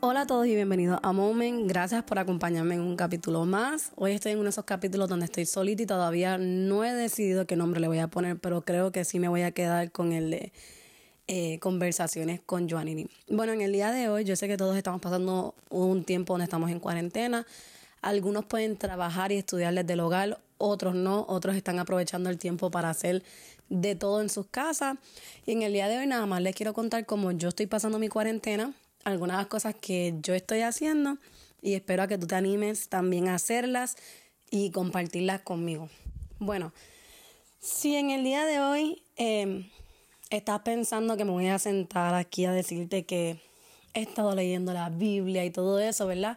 Hola a todos y bienvenidos a Moment. Gracias por acompañarme en un capítulo más. Hoy estoy en uno de esos capítulos donde estoy solita y todavía no he decidido qué nombre le voy a poner, pero creo que sí me voy a quedar con el de eh, conversaciones con Joanny. Bueno, en el día de hoy yo sé que todos estamos pasando un tiempo donde estamos en cuarentena. Algunos pueden trabajar y estudiar desde el hogar, otros no, otros están aprovechando el tiempo para hacer de todo en sus casas. Y en el día de hoy nada más les quiero contar cómo yo estoy pasando mi cuarentena algunas las cosas que yo estoy haciendo y espero a que tú te animes también a hacerlas y compartirlas conmigo. Bueno, si en el día de hoy em, estás pensando que me voy a sentar aquí a decirte que he estado leyendo la Biblia y todo eso, ¿verdad?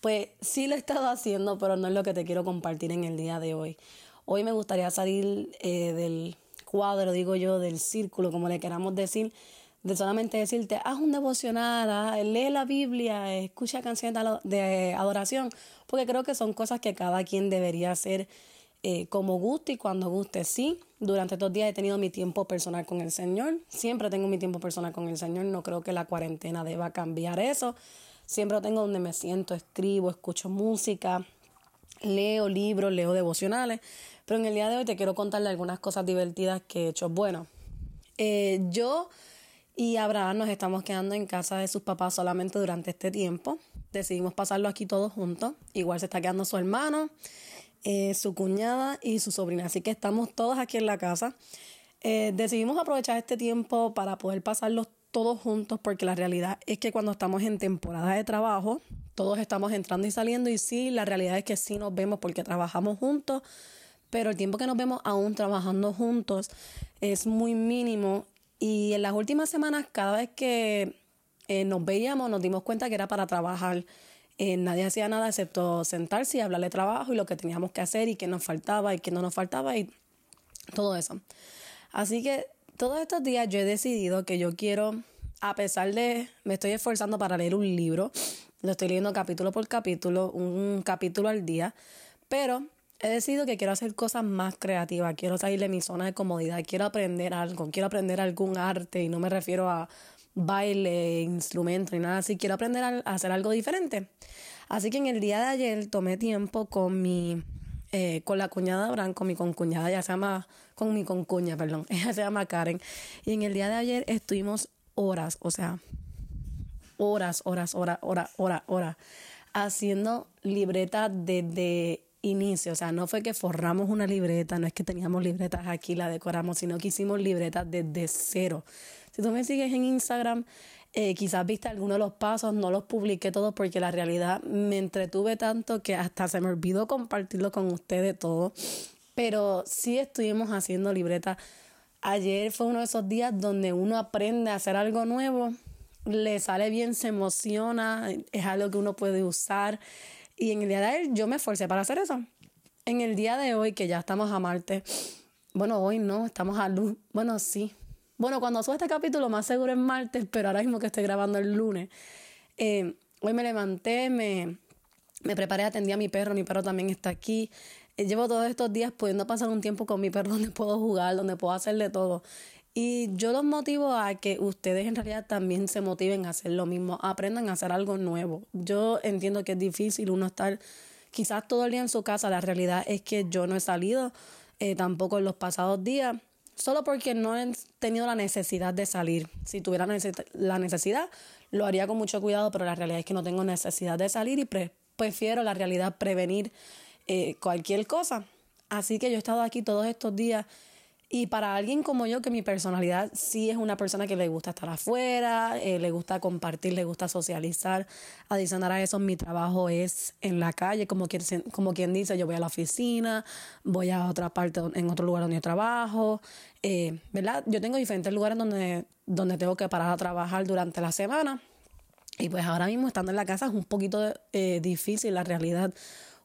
Pues sí lo he estado haciendo, pero no es lo que te quiero compartir en el día de hoy. Hoy me gustaría salir eh, del cuadro, digo yo, del círculo, como le queramos decir, de solamente decirte, haz un devocional, lee la Biblia, escucha canciones de adoración, porque creo que son cosas que cada quien debería hacer eh, como guste y cuando guste. Sí, durante estos días he tenido mi tiempo personal con el Señor, siempre tengo mi tiempo personal con el Señor, no creo que la cuarentena deba cambiar eso. Siempre tengo donde me siento, escribo, escucho música, leo libros, leo devocionales, pero en el día de hoy te quiero contarle algunas cosas divertidas que he hecho. Bueno, eh, yo y Abraham nos estamos quedando en casa de sus papás solamente durante este tiempo. Decidimos pasarlo aquí todos juntos. Igual se está quedando su hermano, eh, su cuñada y su sobrina. Así que estamos todos aquí en la casa. Eh, decidimos aprovechar este tiempo para poder pasarlos todos juntos porque la realidad es que cuando estamos en temporada de trabajo, todos estamos entrando y saliendo y sí, la realidad es que sí nos vemos porque trabajamos juntos, pero el tiempo que nos vemos aún trabajando juntos es muy mínimo y en las últimas semanas, cada vez que eh, nos veíamos, nos dimos cuenta que era para trabajar. Eh, nadie hacía nada excepto sentarse y hablar de trabajo y lo que teníamos que hacer y qué nos faltaba y qué no nos faltaba y todo eso. Así que todos estos días yo he decidido que yo quiero, a pesar de, me estoy esforzando para leer un libro, lo estoy leyendo capítulo por capítulo, un capítulo al día, pero he decidido que quiero hacer cosas más creativas, quiero salir de mi zona de comodidad, quiero aprender algo, quiero aprender algún arte y no me refiero a baile, instrumento ni nada así, quiero aprender a hacer algo diferente. Así que en el día de ayer tomé tiempo con mi eh, con la cuñada Abraham, con mi concuñada, ella se llama, con mi concuña, perdón, ella se llama Karen. Y en el día de ayer estuvimos horas, o sea, horas, horas, horas, horas, horas, horas, haciendo libretas desde inicio, o sea, no fue que forramos una libreta, no es que teníamos libretas aquí, la decoramos, sino que hicimos libretas desde cero. Si tú me sigues en Instagram, eh, quizás viste algunos de los pasos, no los publiqué todos porque la realidad me entretuve tanto que hasta se me olvidó compartirlo con ustedes todo. Pero sí estuvimos haciendo libretas. Ayer fue uno de esos días donde uno aprende a hacer algo nuevo, le sale bien, se emociona, es algo que uno puede usar. Y en el día de ayer yo me esforcé para hacer eso. En el día de hoy, que ya estamos a Marte, bueno, hoy no, estamos a luz. Bueno, sí. Bueno, cuando suba este capítulo, más seguro es martes, pero ahora mismo que estoy grabando el lunes. Eh, hoy me levanté, me, me preparé, atendí a mi perro, mi perro también está aquí. Eh, llevo todos estos días pudiendo pasar un tiempo con mi perro donde puedo jugar, donde puedo hacerle todo. Y yo los motivo a que ustedes en realidad también se motiven a hacer lo mismo, aprendan a hacer algo nuevo. Yo entiendo que es difícil uno estar quizás todo el día en su casa, la realidad es que yo no he salido eh, tampoco en los pasados días, solo porque no he tenido la necesidad de salir. Si tuviera la necesidad, lo haría con mucho cuidado, pero la realidad es que no tengo necesidad de salir y prefiero la realidad prevenir eh, cualquier cosa. Así que yo he estado aquí todos estos días y para alguien como yo, que mi personalidad sí es una persona que le gusta estar afuera, eh, le gusta compartir, le gusta socializar. Adicional a eso, mi trabajo es en la calle, como quien, como quien dice, yo voy a la oficina, voy a otra parte, en otro lugar donde yo trabajo, eh, ¿verdad? Yo tengo diferentes lugares donde, donde tengo que parar a trabajar durante la semana. Y pues ahora mismo estando en la casa es un poquito eh, difícil, la realidad.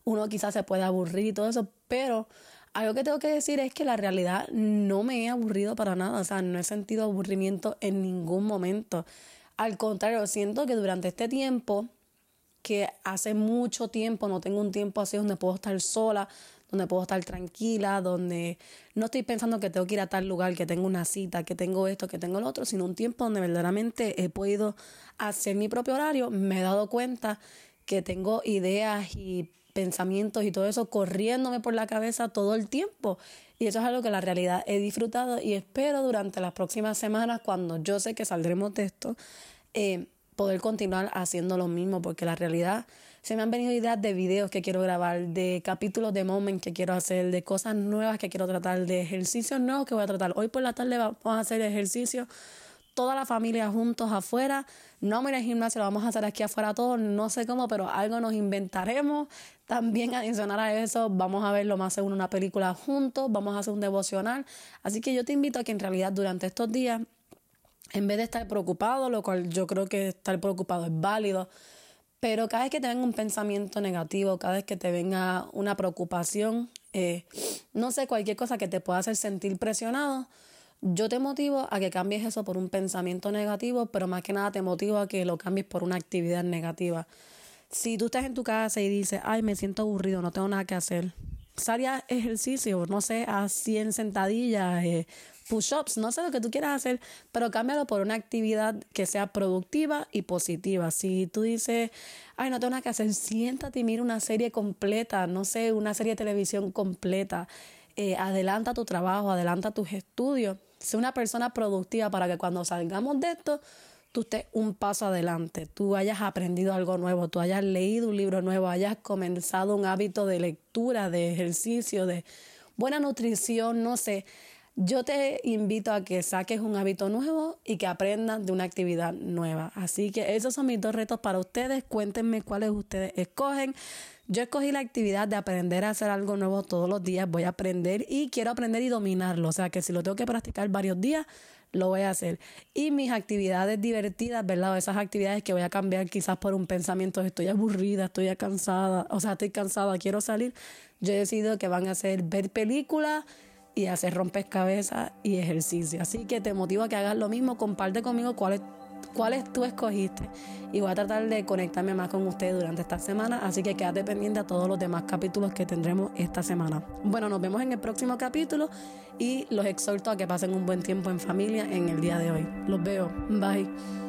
Uno quizás se puede aburrir y todo eso, pero algo que tengo que decir es que la realidad no me he aburrido para nada, o sea, no he sentido aburrimiento en ningún momento. Al contrario, siento que durante este tiempo, que hace mucho tiempo no tengo un tiempo así donde puedo estar sola, donde puedo estar tranquila, donde no estoy pensando que tengo que ir a tal lugar, que tengo una cita, que tengo esto, que tengo lo otro, sino un tiempo donde verdaderamente he podido hacer mi propio horario. Me he dado cuenta que tengo ideas y pensamientos y todo eso corriéndome por la cabeza todo el tiempo. Y eso es algo que la realidad he disfrutado y espero durante las próximas semanas, cuando yo sé que saldremos de esto, eh, poder continuar haciendo lo mismo, porque la realidad se me han venido ideas de videos que quiero grabar, de capítulos de moment que quiero hacer, de cosas nuevas que quiero tratar, de ejercicios nuevos que voy a tratar. Hoy por la tarde vamos a hacer ejercicio toda la familia juntos afuera. No me iré al gimnasio, lo vamos a hacer aquí afuera todos, no sé cómo, pero algo nos inventaremos. También adicionar a eso, vamos a ver lo más seguro una película juntos, vamos a hacer un devocional. Así que yo te invito a que en realidad durante estos días, en vez de estar preocupado, lo cual yo creo que estar preocupado es válido, pero cada vez que te venga un pensamiento negativo, cada vez que te venga una preocupación, eh, no sé, cualquier cosa que te pueda hacer sentir presionado, yo te motivo a que cambies eso por un pensamiento negativo, pero más que nada te motivo a que lo cambies por una actividad negativa. Si tú estás en tu casa y dices, ay, me siento aburrido, no tengo nada que hacer, sal ejercicio, no sé, a 100 sentadillas, eh, push-ups, no sé lo que tú quieras hacer, pero cámbialo por una actividad que sea productiva y positiva. Si tú dices, ay, no tengo nada que hacer, siéntate y mira una serie completa, no sé, una serie de televisión completa. Eh, adelanta tu trabajo, adelanta tus estudios Sé una persona productiva para que cuando salgamos de esto, tú estés un paso adelante, tú hayas aprendido algo nuevo, tú hayas leído un libro nuevo, hayas comenzado un hábito de lectura, de ejercicio, de buena nutrición, no sé. Yo te invito a que saques un hábito nuevo y que aprendas de una actividad nueva. Así que esos son mis dos retos para ustedes. Cuéntenme cuáles ustedes escogen. Yo escogí la actividad de aprender a hacer algo nuevo todos los días. Voy a aprender y quiero aprender y dominarlo. O sea que si lo tengo que practicar varios días, lo voy a hacer. Y mis actividades divertidas, ¿verdad? esas actividades que voy a cambiar quizás por un pensamiento, estoy aburrida, estoy cansada, o sea, estoy cansada, quiero salir. Yo he decidido que van a ser ver películas y hacer rompecabezas y ejercicio. Así que te motivo a que hagas lo mismo, comparte conmigo cuál es cuáles tú escogiste. Y voy a tratar de conectarme más con ustedes durante esta semana, así que quédate pendiente a todos los demás capítulos que tendremos esta semana. Bueno, nos vemos en el próximo capítulo y los exhorto a que pasen un buen tiempo en familia en el día de hoy. Los veo. Bye.